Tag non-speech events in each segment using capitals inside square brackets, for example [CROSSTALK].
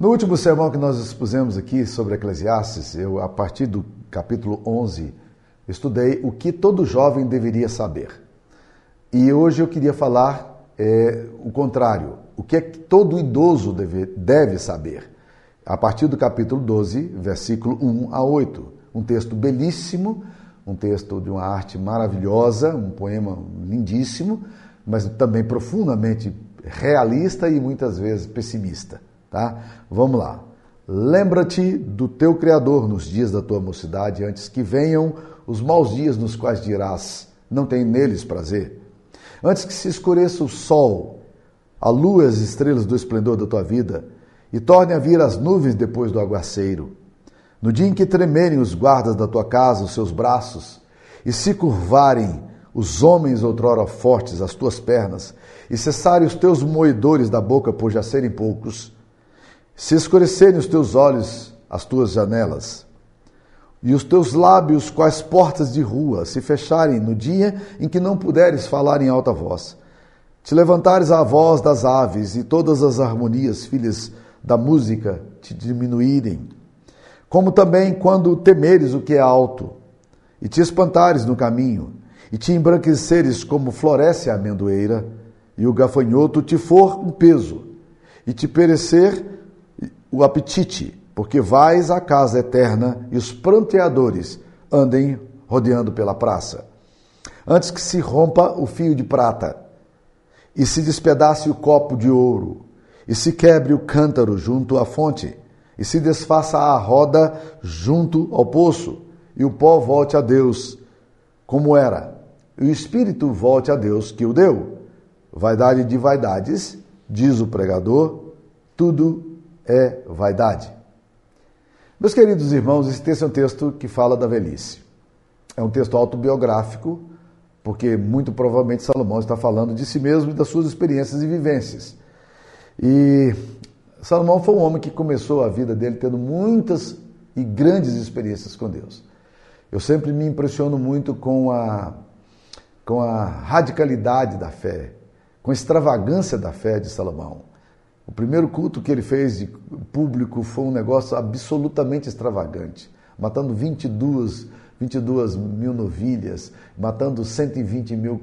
No último sermão que nós expusemos aqui sobre Eclesiastes, eu, a partir do capítulo 11, estudei o que todo jovem deveria saber. E hoje eu queria falar é, o contrário, o que é que todo idoso deve, deve saber. A partir do capítulo 12, versículo 1 a 8. Um texto belíssimo, um texto de uma arte maravilhosa, um poema lindíssimo, mas também profundamente realista e muitas vezes pessimista. Tá? Vamos lá. Lembra-te do teu Criador nos dias da tua mocidade, antes que venham os maus dias nos quais dirás: não tem neles prazer. Antes que se escureça o sol, a lua e as estrelas do esplendor da tua vida, e torne a vir as nuvens depois do aguaceiro. No dia em que tremerem os guardas da tua casa os seus braços, e se curvarem os homens outrora fortes as tuas pernas, e cessarem os teus moedores da boca por já serem poucos, se escurecerem os teus olhos, as tuas janelas, e os teus lábios, quais portas de rua, se fecharem no dia em que não puderes falar em alta voz, te levantares a voz das aves e todas as harmonias, filhas da música, te diminuírem, como também quando temeres o que é alto, e te espantares no caminho, e te embranqueceres como floresce a amendoeira, e o gafanhoto te for um peso, e te perecer o apetite, porque vais à casa eterna e os pranteadores andem rodeando pela praça. Antes que se rompa o fio de prata, e se despedace o copo de ouro, e se quebre o cântaro junto à fonte, e se desfaça a roda junto ao poço, e o pó volte a Deus, como era, e o espírito volte a Deus que o deu. Vaidade de vaidades, diz o pregador, tudo é vaidade. Meus queridos irmãos, esse é um texto que fala da velhice. É um texto autobiográfico, porque muito provavelmente Salomão está falando de si mesmo e das suas experiências e vivências. E Salomão foi um homem que começou a vida dele tendo muitas e grandes experiências com Deus. Eu sempre me impressiono muito com a, com a radicalidade da fé, com a extravagância da fé de Salomão. O primeiro culto que ele fez público foi um negócio absolutamente extravagante, matando 22, 22 mil novilhas, matando 120 mil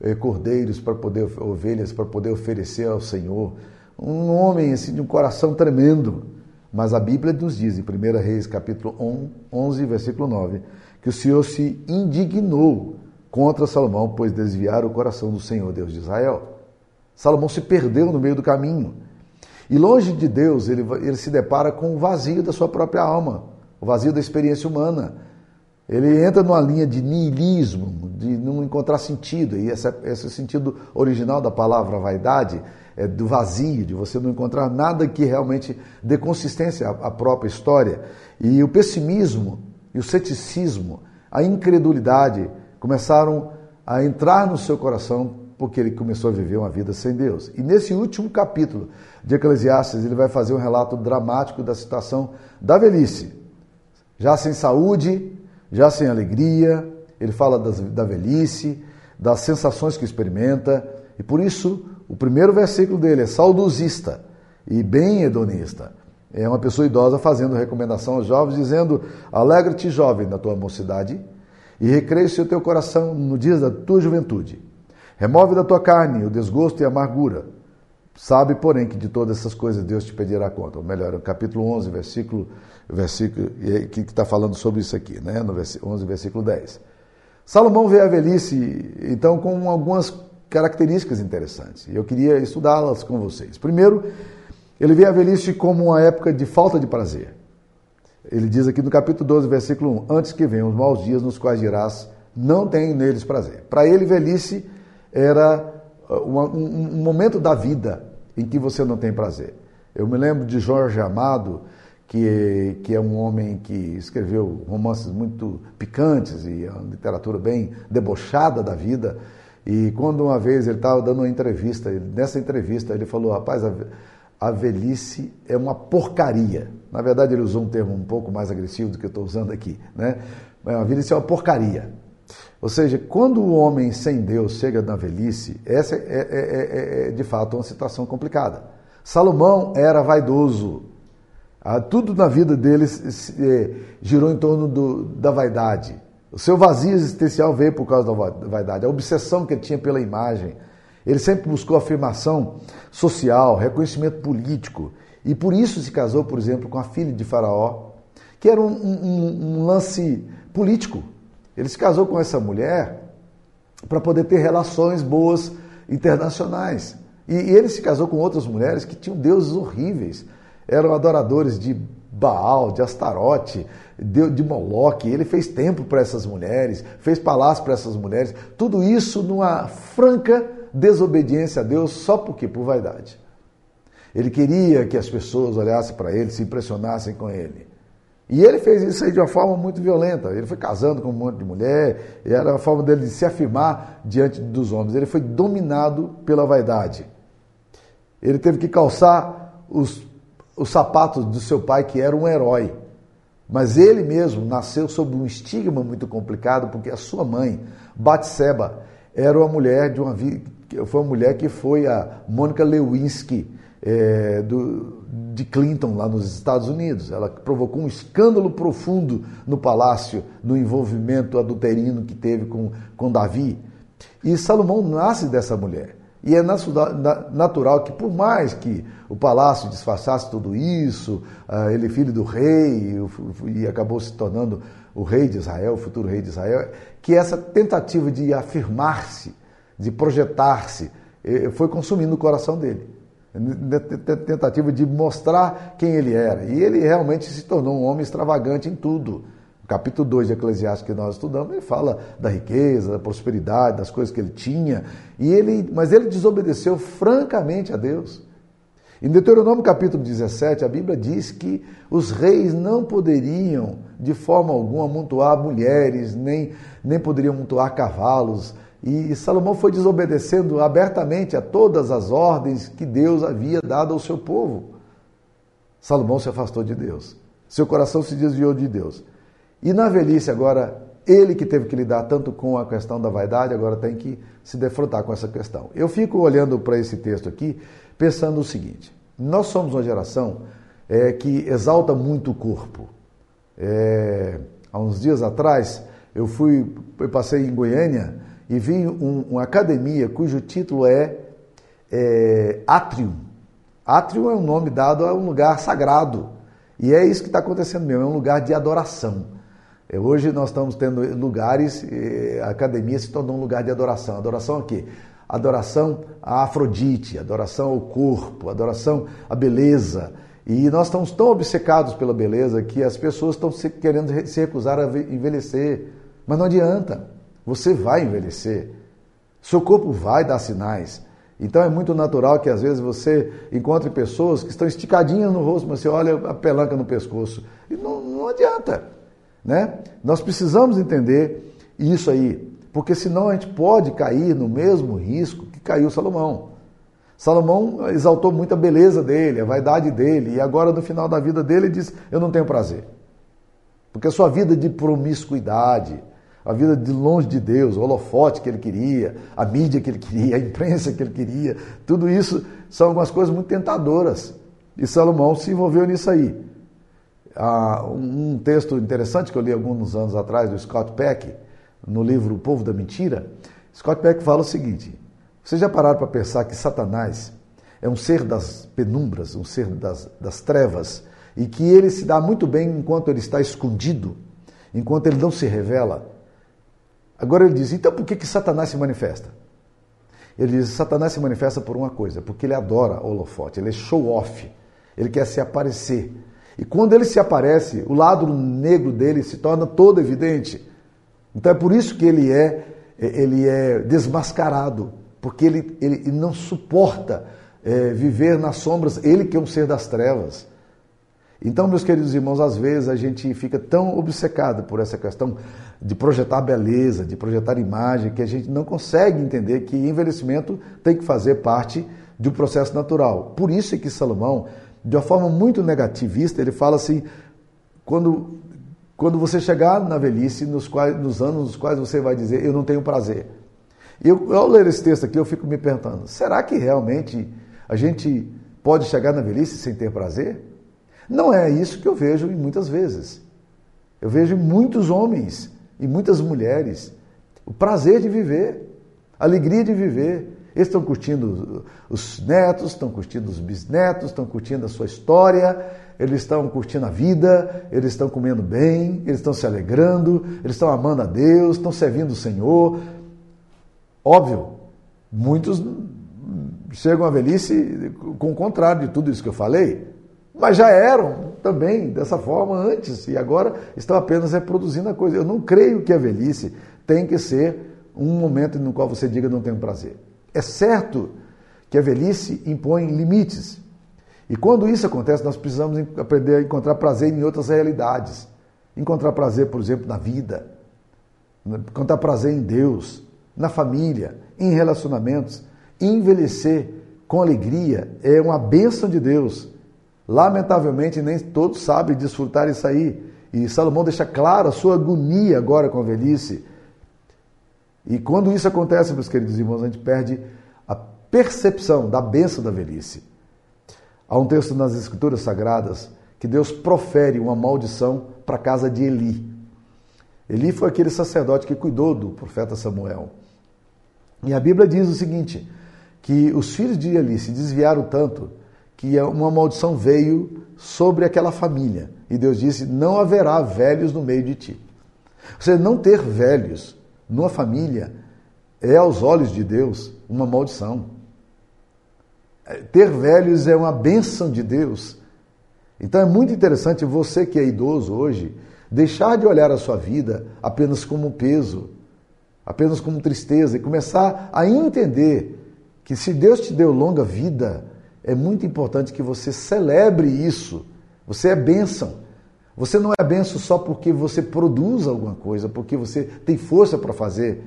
eh, cordeiros para poder ovelhas para poder oferecer ao Senhor. Um homem assim de um coração tremendo. Mas a Bíblia nos diz em 1 Reis capítulo 11, versículo 9, que o Senhor se indignou contra Salomão, pois desviaram o coração do Senhor, Deus de Israel. Salomão se perdeu no meio do caminho. E longe de Deus, ele, ele se depara com o vazio da sua própria alma, o vazio da experiência humana. Ele entra numa linha de niilismo, de não encontrar sentido. E esse, esse sentido original da palavra vaidade é do vazio, de você não encontrar nada que realmente dê consistência à, à própria história. E o pessimismo e o ceticismo, a incredulidade começaram a entrar no seu coração porque ele começou a viver uma vida sem Deus. E nesse último capítulo de Eclesiastes, ele vai fazer um relato dramático da situação da velhice. Já sem saúde, já sem alegria, ele fala das, da velhice, das sensações que experimenta, e por isso o primeiro versículo dele é saudosista e bem hedonista. É uma pessoa idosa fazendo recomendação aos jovens, dizendo: Alegra-te, jovem, na tua mocidade, e recreia-se o teu coração no dia da tua juventude Remove da tua carne o desgosto e a amargura. Sabe, porém, que de todas essas coisas Deus te pedirá conta. Ou melhor, o capítulo 11, versículo, versículo que está falando sobre isso aqui, né? no 11, versículo 10. Salomão vê a velhice, então, com algumas características interessantes. E eu queria estudá-las com vocês. Primeiro, ele vê a velhice como uma época de falta de prazer. Ele diz aqui no capítulo 12, versículo 1: Antes que venham os maus dias nos quais dirás, não tenho neles prazer. Para ele, velhice era um, um, momento da vida em que você não tem prazer. Eu me lembro de Jorge Amado, que, que é um homem que escreveu romances muito picantes e uma literatura bem debochada da vida. E quando uma vez ele estava dando uma entrevista, nessa entrevista ele falou: rapaz, a, a velhice é uma porcaria. Na verdade, ele usou um termo um pouco mais agressivo do que eu estou usando aqui. Né? A velhice é uma porcaria. Ou seja, quando o homem sem Deus chega na velhice, essa é, é, é, é, é de fato uma situação complicada. Salomão era vaidoso, Ah, tudo na vida dele eh, girou em torno do, da vaidade. O seu vazio existencial veio por causa da vaidade, a obsessão que ele tinha pela imagem. Ele sempre buscou afirmação social, reconhecimento político. E por isso se casou, por exemplo, com a filha de Faraó, que era um, um, um lance político. Ele se casou com essa mulher para poder ter relações boas internacionais. E, e ele se casou com outras mulheres que tinham deuses horríveis. Eram adoradores de Baal, de Astarote, de, de Moloque. Ele fez tempo para essas mulheres, fez palácio para essas mulheres. Tudo isso numa franca desobediência a Deus, só porque por vaidade. Ele queria que as pessoas olhassem para ele, se impressionassem com ele. E ele fez isso aí de uma forma muito violenta. Ele foi casando com um monte de mulher, e era a forma dele de se afirmar diante dos homens. Ele foi dominado pela vaidade. Ele teve que calçar os, os sapatos do seu pai, que era um herói. Mas ele mesmo nasceu sob um estigma muito complicado, porque a sua mãe, Batseba, era uma mulher de uma foi uma mulher que foi a Mônica Lewinsky é, do, de Clinton lá nos Estados Unidos. Ela provocou um escândalo profundo no palácio, no envolvimento adulterino que teve com, com Davi. E Salomão nasce dessa mulher. E é natural que, por mais que o palácio disfarçasse tudo isso, ah, ele é filho do rei e acabou se tornando o rei de Israel, o futuro rei de Israel, que essa tentativa de afirmar-se, de projetar-se, eh, foi consumindo o coração dele. Tentativa de mostrar quem ele era. E ele realmente se tornou um homem extravagante em tudo capítulo 2 de Eclesiastes que nós estudamos, ele fala da riqueza, da prosperidade, das coisas que ele tinha, e ele, mas ele desobedeceu francamente a Deus. Em Deuteronômio capítulo 17, a Bíblia diz que os reis não poderiam, de forma alguma, amontoar mulheres, nem, nem poderiam amontoar cavalos. E Salomão foi desobedecendo abertamente a todas as ordens que Deus havia dado ao seu povo. Salomão se afastou de Deus. Seu coração se desviou de Deus. E na velhice, agora, ele que teve que lidar tanto com a questão da vaidade, agora tem que se defrontar com essa questão. Eu fico olhando para esse texto aqui, pensando o seguinte: nós somos uma geração é, que exalta muito o corpo. É, há uns dias atrás, eu fui, eu passei em Goiânia e vi um, uma academia cujo título é, é Atrium. Atrium é um nome dado a um lugar sagrado. E é isso que está acontecendo mesmo, é um lugar de adoração. É, hoje nós estamos tendo lugares, a academia se tornou um lugar de adoração. Adoração a quê? Adoração a Afrodite, adoração ao corpo, adoração à beleza. E nós estamos tão obcecados pela beleza que as pessoas estão querendo se recusar a envelhecer. Mas não adianta, você vai envelhecer. Seu corpo vai dar sinais. Então é muito natural que às vezes você encontre pessoas que estão esticadinhas no rosto, mas você olha a pelanca no pescoço. E não, não adianta. Né? Nós precisamos entender isso aí, porque senão a gente pode cair no mesmo risco que caiu Salomão. Salomão exaltou muito a beleza dele, a vaidade dele, e agora no final da vida dele ele diz: Eu não tenho prazer. Porque a sua vida de promiscuidade, a vida de longe de Deus, o holofote que ele queria, a mídia que ele queria, a imprensa que ele queria, tudo isso são algumas coisas muito tentadoras. E Salomão se envolveu nisso aí. Ah, um texto interessante que eu li alguns anos atrás do Scott Peck, no livro O Povo da Mentira, Scott Peck fala o seguinte: vocês já pararam para pensar que Satanás é um ser das penumbras, um ser das, das trevas, e que ele se dá muito bem enquanto ele está escondido, enquanto ele não se revela? Agora ele diz: então por que, que Satanás se manifesta? Ele diz: Satanás se manifesta por uma coisa, porque ele adora holofote, ele é show off, ele quer se aparecer. E quando ele se aparece, o lado negro dele se torna todo evidente. Então é por isso que ele é, ele é desmascarado, porque ele, ele não suporta é, viver nas sombras, ele que é um ser das trevas. Então, meus queridos irmãos, às vezes a gente fica tão obcecado por essa questão de projetar beleza, de projetar imagem, que a gente não consegue entender que envelhecimento tem que fazer parte de um processo natural. Por isso é que Salomão de uma forma muito negativista, ele fala assim: quando, quando você chegar na velhice, nos, quais, nos anos nos quais você vai dizer, eu não tenho prazer. Eu, ao ler esse texto aqui, eu fico me perguntando: será que realmente a gente pode chegar na velhice sem ter prazer? Não é isso que eu vejo em muitas vezes. Eu vejo muitos homens e muitas mulheres o prazer de viver, a alegria de viver. Eles estão curtindo os netos, estão curtindo os bisnetos, estão curtindo a sua história, eles estão curtindo a vida, eles estão comendo bem, eles estão se alegrando, eles estão amando a Deus, estão servindo o Senhor. Óbvio, muitos chegam à velhice com o contrário de tudo isso que eu falei, mas já eram também dessa forma antes e agora estão apenas reproduzindo a coisa. Eu não creio que a velhice tem que ser um momento no qual você diga não tenho prazer. É certo que a velhice impõe limites. E quando isso acontece, nós precisamos aprender a encontrar prazer em outras realidades. Encontrar prazer, por exemplo, na vida, encontrar prazer em Deus, na família, em relacionamentos. Envelhecer com alegria é uma bênção de Deus. Lamentavelmente, nem todos sabem desfrutar isso aí. E Salomão deixa claro a sua agonia agora com a velhice. E quando isso acontece, meus queridos irmãos, a gente perde a percepção da bênção da velhice. Há um texto nas Escrituras Sagradas que Deus profere uma maldição para a casa de Eli. Eli foi aquele sacerdote que cuidou do profeta Samuel. E a Bíblia diz o seguinte: que os filhos de Eli se desviaram tanto que uma maldição veio sobre aquela família. E Deus disse: Não haverá velhos no meio de ti. Ou seja, não ter velhos numa família é, aos olhos de Deus, uma maldição. É, ter velhos é uma bênção de Deus. Então é muito interessante você que é idoso hoje, deixar de olhar a sua vida apenas como peso, apenas como tristeza e começar a entender que se Deus te deu longa vida, é muito importante que você celebre isso. Você é bênção. Você não é benção só porque você produz alguma coisa, porque você tem força para fazer.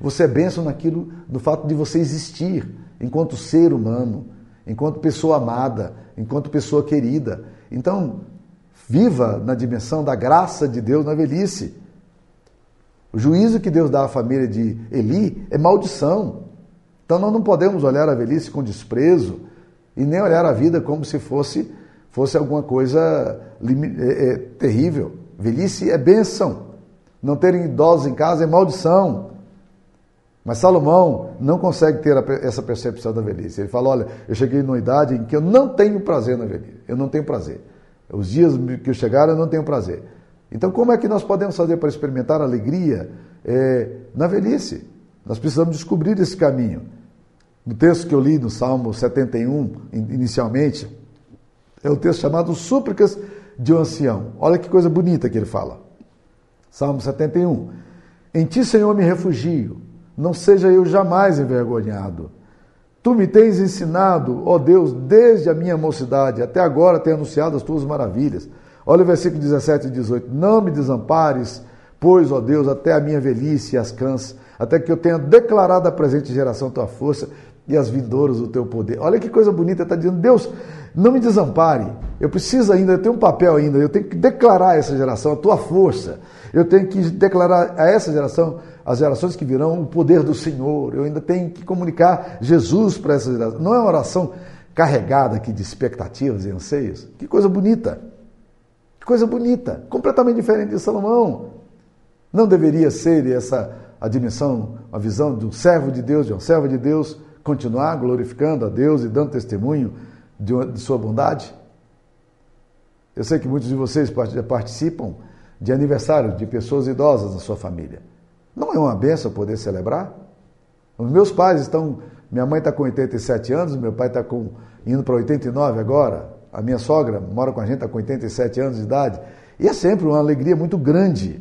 Você é benção naquilo, no fato de você existir enquanto ser humano, enquanto pessoa amada, enquanto pessoa querida. Então, viva na dimensão da graça de Deus na velhice. O juízo que Deus dá à família de Eli é maldição. Então nós não podemos olhar a velhice com desprezo e nem olhar a vida como se fosse, fosse alguma coisa é, é, terrível. Velhice é bênção. Não terem idosos em casa é maldição. Mas Salomão não consegue ter essa percepção da velhice. Ele fala: olha, eu cheguei numa idade em que eu não tenho prazer na velhice. Eu não tenho prazer. Os dias que chegaram, eu não tenho prazer. Então, como é que nós podemos fazer para experimentar alegria é, na velhice? Nós precisamos descobrir esse caminho. No texto que eu li no Salmo 71, inicialmente, é o texto chamado Súplicas de um Ancião. Olha que coisa bonita que ele fala. Salmo 71. Em ti, Senhor, me refugio, não seja eu jamais envergonhado. Tu me tens ensinado, ó Deus, desde a minha mocidade, até agora tenho anunciado as tuas maravilhas. Olha o versículo 17 e 18. Não me desampares, pois, ó Deus, até a minha velhice e as cãs, até que eu tenha declarado à presente geração tua força e as vindouras o teu poder. Olha que coisa bonita, está dizendo, Deus, não me desampare. Eu preciso ainda, eu tenho um papel ainda, eu tenho que declarar a essa geração a tua força. Eu tenho que declarar a essa geração, as gerações que virão, o poder do Senhor. Eu ainda tenho que comunicar Jesus para essa geração. Não é uma oração carregada aqui de expectativas e anseios. Que coisa bonita. Que coisa bonita. Completamente diferente de Salomão. Não deveria ser essa a dimensão, a visão de um servo de Deus, de uma serva de Deus, continuar glorificando a Deus e dando testemunho de, de sua bondade? Eu sei que muitos de vocês participam de aniversários de pessoas idosas na sua família. Não é uma benção poder celebrar? Os meus pais estão. Minha mãe está com 87 anos, meu pai está indo para 89 agora. A minha sogra mora com a gente, está com 87 anos de idade. E é sempre uma alegria muito grande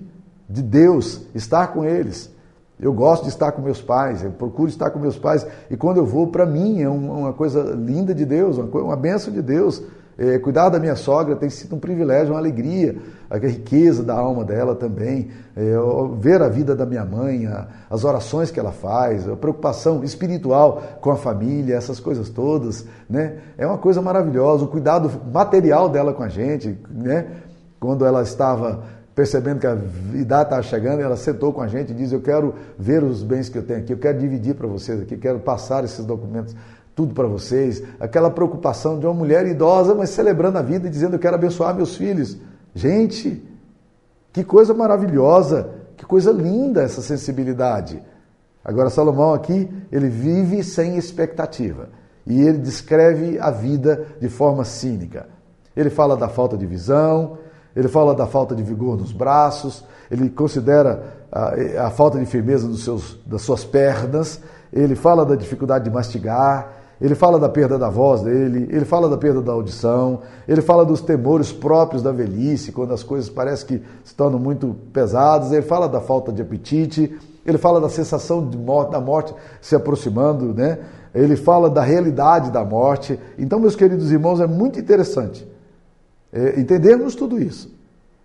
de Deus estar com eles. Eu gosto de estar com meus pais, eu procuro estar com meus pais. E quando eu vou, para mim, é uma coisa linda de Deus, uma, uma benção de Deus. É, cuidar da minha sogra tem sido um privilégio, uma alegria, a riqueza da alma dela também. É, ver a vida da minha mãe, a, as orações que ela faz, a preocupação espiritual com a família, essas coisas todas. Né? É uma coisa maravilhosa. O cuidado material dela com a gente. Né? Quando ela estava percebendo que a idade estava chegando, ela sentou com a gente e disse: Eu quero ver os bens que eu tenho aqui, eu quero dividir para vocês aqui, quero passar esses documentos. tudo para vocês, aquela preocupação de uma mulher idosa, mas celebrando a vida e dizendo eu quero abençoar meus filhos. Gente, que coisa maravilhosa, que coisa linda essa sensibilidade. Agora Salomão aqui, ele vive sem expectativa e ele descreve a vida de forma cínica. Ele fala da falta de visão, ele fala da falta de vigor nos braços, ele considera a, a falta de firmeza dos seus, das suas pernas, ele fala da dificuldade de mastigar, ele fala da perda da voz dele, ele fala da perda da audição, ele fala dos temores próprios da velhice, quando as coisas parecem que se tornam muito pesadas, ele fala da falta de apetite, ele fala da sensação de morte, da morte se aproximando, né? ele fala da realidade da morte. Então, meus queridos irmãos, é muito interessante é, entendermos tudo isso,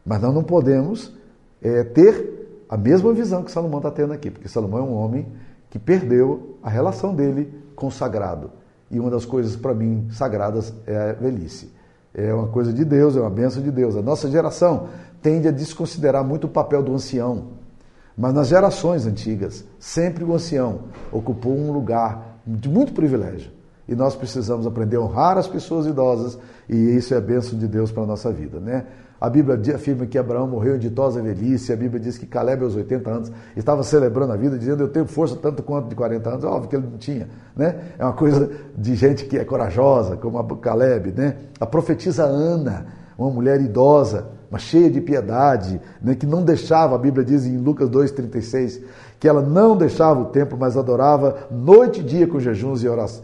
mas nós não podemos é, ter a mesma visão que Salomão está tendo aqui, porque Salomão é um homem que perdeu a relação dele com o sagrado. E uma das coisas para mim sagradas é a velhice. É uma coisa de Deus, é uma bênção de Deus. A nossa geração tende a desconsiderar muito o papel do ancião. Mas nas gerações antigas, sempre o ancião ocupou um lugar de muito privilégio. E nós precisamos aprender a honrar as pessoas idosas, e isso é a bênção de Deus para a nossa vida. Né? A Bíblia afirma que Abraão morreu em ditosa velhice, a Bíblia diz que Caleb, aos 80 anos, estava celebrando a vida, dizendo: Eu tenho força tanto quanto de 40 anos. Óbvio que ele não tinha. Né? É uma coisa de gente que é corajosa, como a Caleb. Né? A profetisa Ana, uma mulher idosa, mas cheia de piedade, né? que não deixava, a Bíblia diz em Lucas 2,36, que ela não deixava o templo, mas adorava noite e dia com jejuns e orações.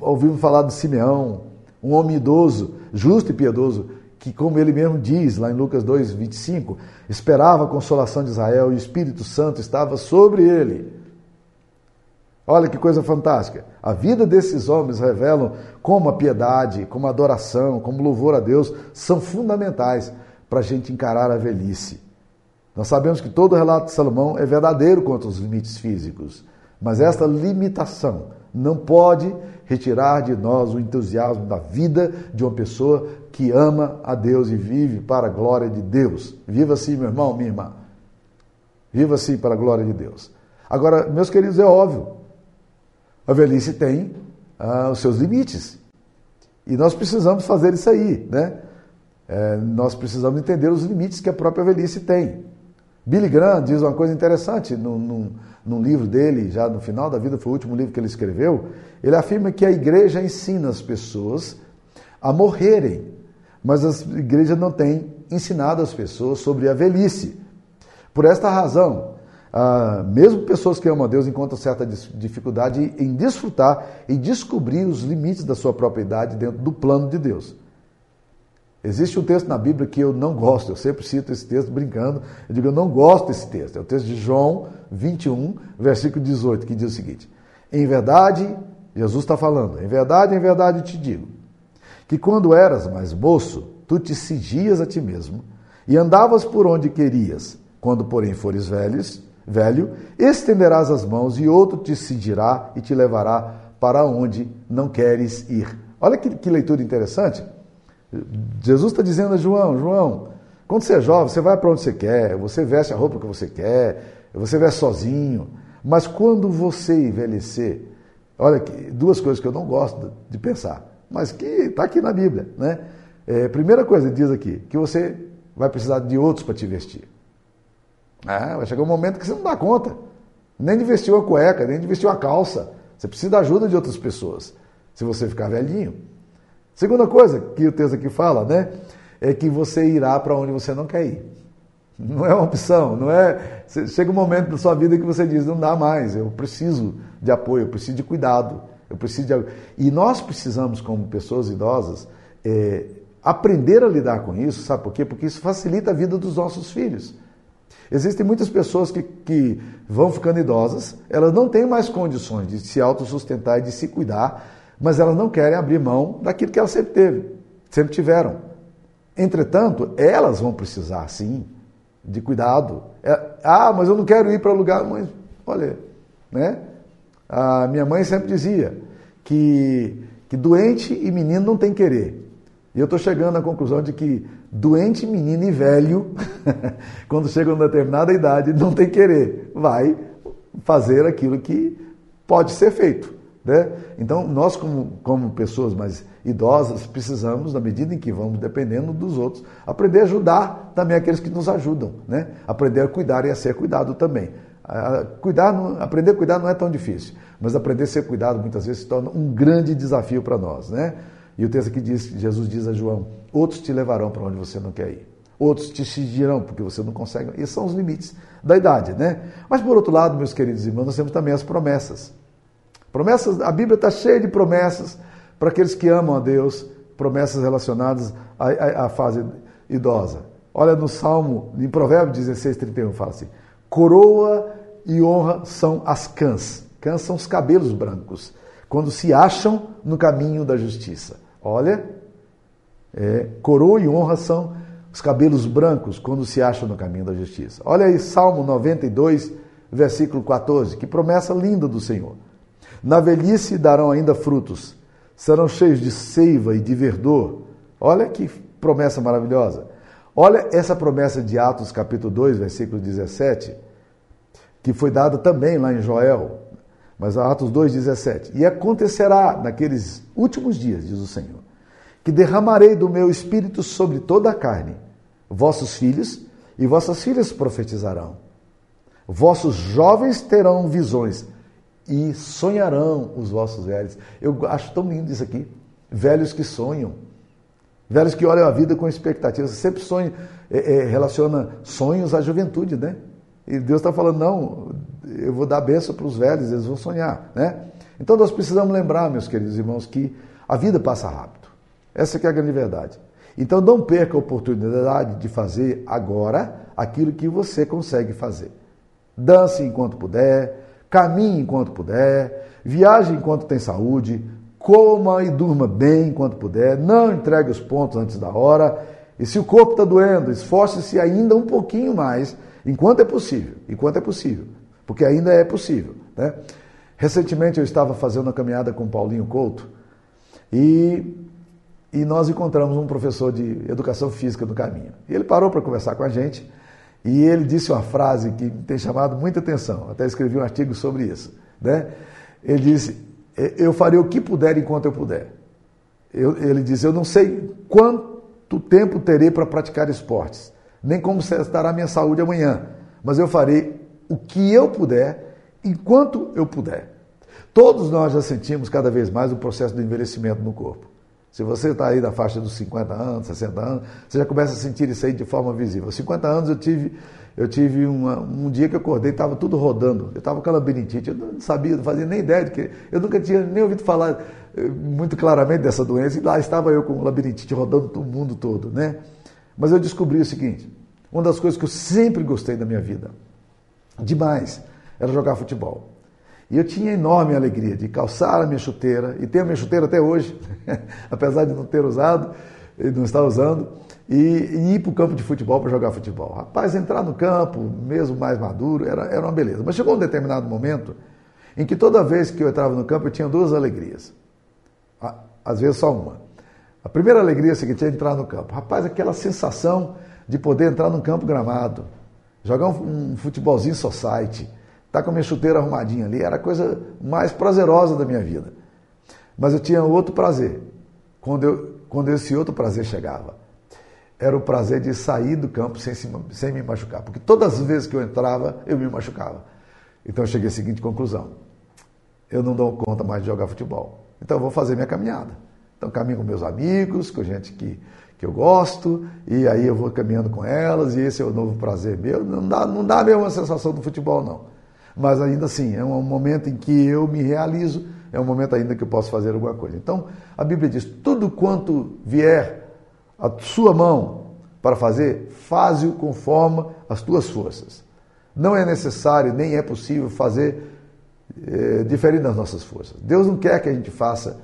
Ouvimos falar de Simeão, um homem idoso, justo e piedoso, que, como ele mesmo diz lá em Lucas 2, 25, esperava a consolação de Israel e o Espírito Santo estava sobre ele. Olha que coisa fantástica. A vida desses homens revelam como a piedade, como a adoração, como louvor a Deus são fundamentais para a gente encarar a velhice. Nós sabemos que todo o relato de Salomão é verdadeiro contra os limites físicos, mas esta limitação não pode retirar de nós o entusiasmo da vida de uma pessoa que ama a Deus e vive para a glória de Deus. Viva assim, meu irmão, minha irmã. Viva assim para a glória de Deus. Agora, meus queridos, é óbvio, a velhice tem ah, os seus limites. E nós precisamos fazer isso aí, né? É, nós precisamos entender os limites que a própria velhice tem. Billy Graham diz uma coisa interessante num, num, num, livro dele, já no final da vida, foi o último livro que ele escreveu. Ele afirma que a igreja ensina as pessoas a morrerem, mas a igreja não tem ensinado as pessoas sobre a velhice. Por esta razão, ah, mesmo pessoas que amam a Deus encontram certa dificuldade em desfrutar e descobrir os limites da sua própria idade dentro do plano de Deus. Existe um texto na Bíblia que eu não gosto, eu sempre cito esse texto brincando, eu digo eu não gosto desse texto. É o texto de João 21, versículo 18, que diz o seguinte: Em verdade, Jesus está falando, em verdade, em verdade te digo, que quando eras mais moço, tu te cingias a ti mesmo e andavas por onde querias. Quando, porém, fores velhos, velho, estenderás as mãos e outro te cingirá e te levará para onde não queres ir. Olha que, que leitura interessante. Jesus está dizendo a João, João, quando você é jovem, você vai para onde você quer, você veste a roupa que você quer, você veste sozinho. Mas quando você envelhecer, olha, duas coisas que eu não gosto de pensar, mas que está aqui na Bíblia. Né? É, primeira coisa, diz aqui, que você vai precisar de outros para te vestir. É, vai chegar um momento que você não dá conta. Nem de vestir uma cueca, nem de vestir uma calça. Você precisa da ajuda de outras pessoas, se você ficar velhinho. Segunda coisa que o texto aqui fala, né? É que você irá para onde você não quer ir. Não é uma opção, não é. Chega um momento da sua vida que você diz: não dá mais, eu preciso de apoio, eu preciso de cuidado, eu preciso de. E nós precisamos, como pessoas idosas, é, aprender a lidar com isso, sabe por quê? Porque isso facilita a vida dos nossos filhos. Existem muitas pessoas que, que vão ficando idosas, elas não têm mais condições de se autossustentar e de se cuidar, mas elas não querem abrir mão daquilo que elas sempre teve, sempre tiveram. Entretanto, elas vão precisar, sim, de cuidado. É, ah, mas eu não quero ir para lugar. Mas, olha, né? A minha mãe sempre dizia que, que doente e menino não tem querer. E eu estou chegando à conclusão de que doente, menino e velho, [LAUGHS] quando chega a uma determinada idade, não tem querer, vai fazer aquilo que pode ser feito. Né? Então, nós, como, como pessoas mais idosas, precisamos, na medida em que vamos dependendo dos outros, aprender a ajudar também aqueles que nos ajudam. Né? Aprender a cuidar e a ser cuidado também. A cuidar, aprender a cuidar não é tão difícil, mas aprender a ser cuidado muitas vezes se torna um grande desafio para nós. Né? E o texto aqui diz, Jesus diz a João, outros te levarão para onde você não quer ir. Outros te exigirão, porque você não consegue. Esses são os limites da idade, né? Mas por outro lado, meus queridos irmãos, nós temos também as promessas. Promessas, a Bíblia está cheia de promessas para aqueles que amam a Deus, promessas relacionadas à, à, à fase idosa. Olha no Salmo, em Provérbios 16, 31, fala assim: coroa e honra são as cãs. Cãs são os cabelos brancos, quando se acham no caminho da justiça. Olha, é, coroa e honra são os cabelos brancos quando se acham no caminho da justiça. Olha aí, Salmo 92, versículo 14, que promessa linda do Senhor. Na velhice darão ainda frutos, serão cheios de seiva e de verdor. Olha que promessa maravilhosa. Olha essa promessa de Atos, capítulo 2, versículo 17, que foi dada também lá em Joel, mas Atos 2, 17. E acontecerá naqueles últimos dias, diz o Senhor, que derramarei do meu espírito sobre toda a carne. Vossos filhos e vossas filhas profetizarão. Vossos jovens terão visões e sonharão os vossos velhos. Eu acho tão lindo isso aqui. Velhos que sonham. Velhos que olham a vida com expectativa. Você sempre sonha, é, é, relaciona sonhos à juventude, né? E Deus está falando, não, eu vou dar bênção para os velhos, eles vão sonhar, né? Então nós precisamos lembrar, meus queridos irmãos, que a vida passa rápido. Essa é a grande verdade. Então não perca a oportunidade de fazer agora aquilo que você consegue fazer. Dance enquanto puder, caminhe enquanto puder, viaje enquanto tem saúde, coma e durma bem enquanto puder, não entregue os pontos antes da hora. E se o corpo está doendo, esforce-se ainda um pouquinho mais, enquanto é possível, enquanto é possível, porque ainda é possível. Né? Recentemente eu estava fazendo uma caminhada com Paulinho Couto e e nós encontramos um professor de educação física no caminho. E ele parou para conversar com a gente e ele disse uma frase que tem chamado muita atenção. Até escrevi um artigo sobre isso. Né? Ele disse: Eu farei o que puder enquanto eu puder. Eu, ele disse: Eu não sei quanto tempo terei para praticar esportes, nem como estará a minha saúde amanhã, mas eu farei o que eu puder enquanto eu puder. Todos nós já sentimos cada vez mais o processo do envelhecimento no corpo. Se você está aí na faixa dos 50 anos, 60 anos, você já começa a sentir isso aí de forma visível. 50 anos eu tive, eu tive uma, um dia que eu acordei, estava tudo rodando. Eu estava com labirintite, eu não sabia, não fazia nem ideia de que. Eu nunca tinha nem ouvido falar eh, muito claramente dessa doença, e lá estava eu com labirintite rodando o mundo todo, né? Mas eu descobri o seguinte: uma das coisas que eu sempre gostei da minha vida, demais, era jogar futebol. E eu tinha enorme alegria de calçar a minha chuteira, e tenho a minha chuteira até hoje, [LAUGHS] apesar de não ter usado, e não estar usando, e, e ir para o campo de futebol para jogar futebol. Rapaz, entrar no campo, mesmo mais maduro, era, era uma beleza. Mas chegou um determinado momento em que toda vez que eu entrava no campo eu tinha duas alegrias. Às vezes só uma. A primeira alegria seguinte é entrar no campo. Rapaz, aquela sensação de poder entrar num campo gramado, jogar um, um futebolzinho society, tá com a minha chuteira arrumadinha ali, era a coisa mais prazerosa da minha vida. Mas eu tinha outro prazer, quando, eu, quando esse outro prazer chegava. Era o prazer de sair do campo sem, se, sem me machucar. Porque todas as vezes que eu entrava, eu me machucava. Então eu cheguei à seguinte conclusão: eu não dou conta mais de jogar futebol. Então eu vou fazer minha caminhada. Então caminho com meus amigos, com gente que, que eu gosto, e aí eu vou caminhando com elas, e esse é o novo prazer meu. Não dá, não dá a mesma sensação do futebol, não mas ainda assim, é um momento em que eu me realizo, é um momento ainda que eu posso fazer alguma coisa. Então, a Bíblia diz: tudo quanto vier à sua mão para fazer, faze-o conforme as tuas forças. Não é necessário, nem é possível fazer é, diferente das nossas forças. Deus não quer que a gente faça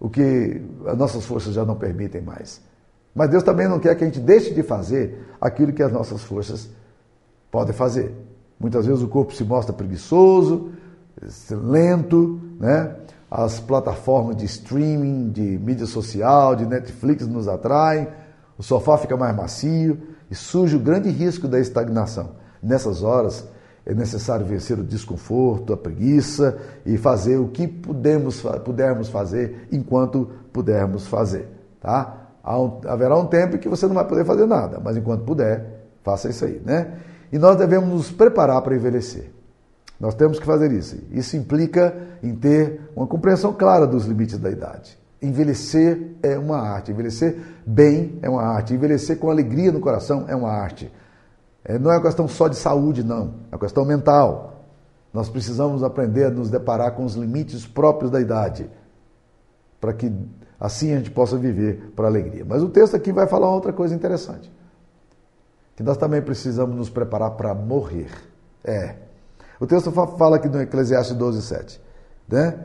o que as nossas forças já não permitem mais. Mas Deus também não quer que a gente deixe de fazer aquilo que as nossas forças podem fazer. Muitas vezes o corpo se mostra preguiçoso, lento, né? As plataformas de streaming, de mídia social, de Netflix nos atraem, o sofá fica mais macio e surge o grande risco da estagnação. Nessas horas é necessário vencer o desconforto, a preguiça e fazer o que podemos, pudermos fazer enquanto pudermos fazer. Tá? Haverá um tempo em que você não vai poder fazer nada, mas enquanto puder, faça isso aí. Né? E nós devemos nos preparar para envelhecer. Nós temos que fazer isso. Isso implica em ter uma compreensão clara dos limites da idade. Envelhecer é uma arte. Envelhecer bem é uma arte. Envelhecer com alegria no coração é uma arte. É, não é uma questão só de saúde, não. É uma questão mental. Nós precisamos aprender a nos deparar com os limites próprios da idade, para que assim a gente possa viver para alegria. Mas o texto aqui vai falar outra coisa interessante. Que nós também precisamos nos preparar para morrer. É. O texto fala aqui no Eclesiastes 12, 7. Né?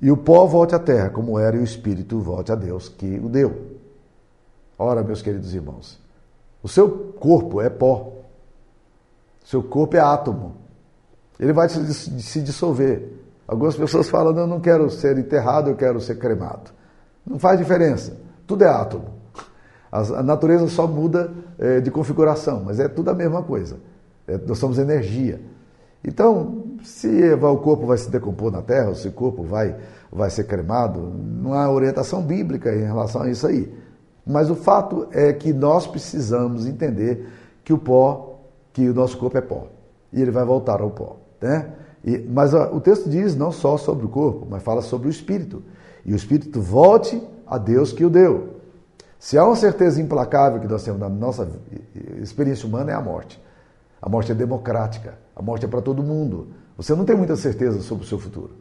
E o pó volte à terra, como era, e o espírito volte a Deus que o deu. Ora, meus queridos irmãos, o seu corpo é pó. Seu corpo é átomo. Ele vai se dissolver. Algumas pessoas falam: não, eu não quero ser enterrado, eu quero ser cremado. Não faz diferença. Tudo é átomo. A natureza só muda é, de configuração, mas é tudo a mesma coisa. É, nós somos energia. Então, se o corpo vai se decompor na terra, ou se o corpo vai, vai ser cremado, não há orientação bíblica em relação a isso aí. Mas o fato é que nós precisamos entender que o pó que o nosso corpo é pó e ele vai voltar ao pó. Né? E, mas o texto diz não só sobre o corpo, mas fala sobre o espírito. E o espírito volte a Deus que o deu. Se há uma certeza implacável que nós temos na nossa experiência humana é a morte. A morte é democrática, a morte é para todo mundo. Você não tem muita certeza sobre o seu futuro.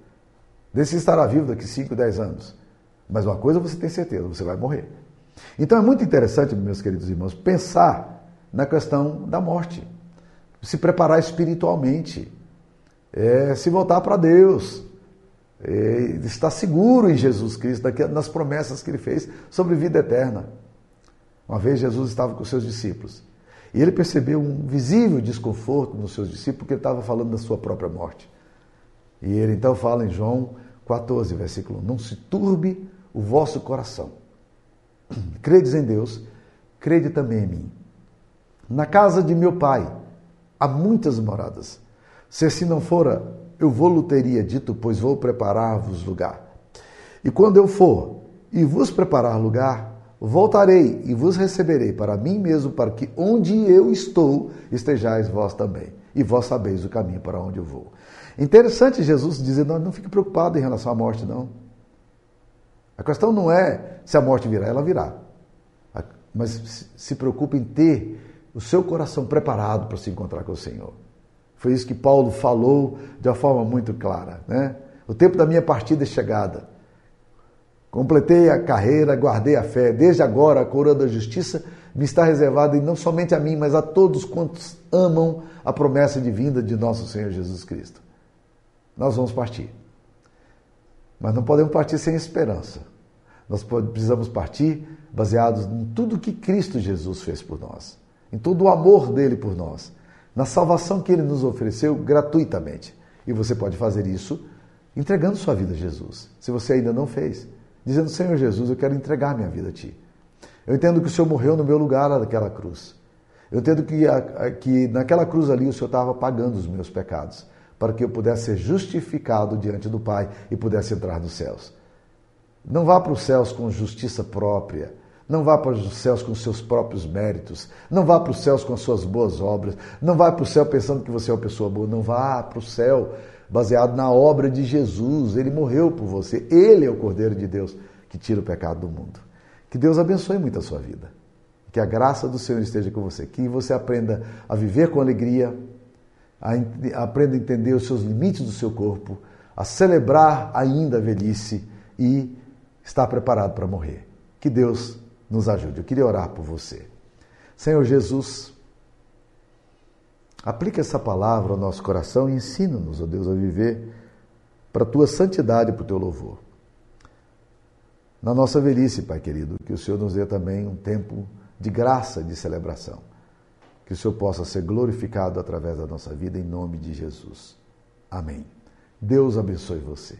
Desse estará vivo daqui 5, 10 anos. Mas uma coisa você tem certeza, você vai morrer. Então é muito interessante, meus queridos irmãos, pensar na questão da morte se preparar espiritualmente, é, se voltar para Deus, estar seguro em Jesus Cristo, nas promessas que ele fez sobre vida eterna. Uma vez Jesus estava com seus discípulos e ele percebeu um visível desconforto nos seus discípulos porque ele estava falando da sua própria morte. E ele então fala em João 14, versículo 1: Não se turbe o vosso coração. [CLEARS THROAT] Credes em Deus, crede também em mim. Na casa de meu pai há muitas moradas. Se assim não fora, eu vou-lhe teria dito, pois vou preparar-vos lugar. E quando eu for e vos preparar lugar, voltarei e vos receberei para mim mesmo, para que onde eu estou estejais vós também, e vós sabeis o caminho para onde eu vou. Interessante Jesus dizer, não, não fique preocupado em relação à morte, não. A questão não é se a morte virá, ela virá. Mas se preocupe em ter o seu coração preparado para se encontrar com o Senhor. Foi isso que Paulo falou de uma forma muito clara. Né? O tempo da minha partida é chegada. Completei a carreira, guardei a fé. Desde agora a coroa da justiça me está reservada e não somente a mim, mas a todos quantos amam a promessa de vinda de nosso Senhor Jesus Cristo. Nós vamos partir. Mas não podemos partir sem esperança. Nós precisamos partir baseados em tudo que Cristo Jesus fez por nós em todo o amor dele por nós, na salvação que ele nos ofereceu gratuitamente. E você pode fazer isso entregando sua vida a Jesus, se você ainda não fez, dizendo: Senhor Jesus, eu quero entregar minha vida a ti. Eu entendo que o Senhor morreu no meu lugar naquela cruz. Eu entendo que, que naquela cruz ali o Senhor estava pagando os meus pecados, para que eu pudesse ser justificado diante do Pai e pudesse entrar nos céus. Não vá para os céus com justiça própria, não vá para os céus com seus próprios méritos. Não vá para os céus com as suas boas obras. Não vá para o céu pensando que você é uma pessoa boa. Não vá para o céu baseado na obra de Jesus. Ele morreu por você. Ele é o Cordeiro de Deus que tira o pecado do mundo. Que Deus abençoe muito a sua vida. Que a graça do Senhor esteja com você. Que você aprenda a viver com alegria, a, aprenda a entender os seus limites do seu corpo, a celebrar ainda a velhice e estar preparado para morrer. Que Deus nos ajude. Eu queria orar por você. Senhor Jesus, aplica essa palavra ao nosso coração e ensina-nos, ó Deus, a viver para a tua santidade e para o teu louvor. Na nossa velhice, Pai querido, que o Senhor nos dê também um tempo de graça, de celebração. Que o Senhor possa ser glorificado através da nossa vida, em nome de Jesus. Amém. Deus abençoe você.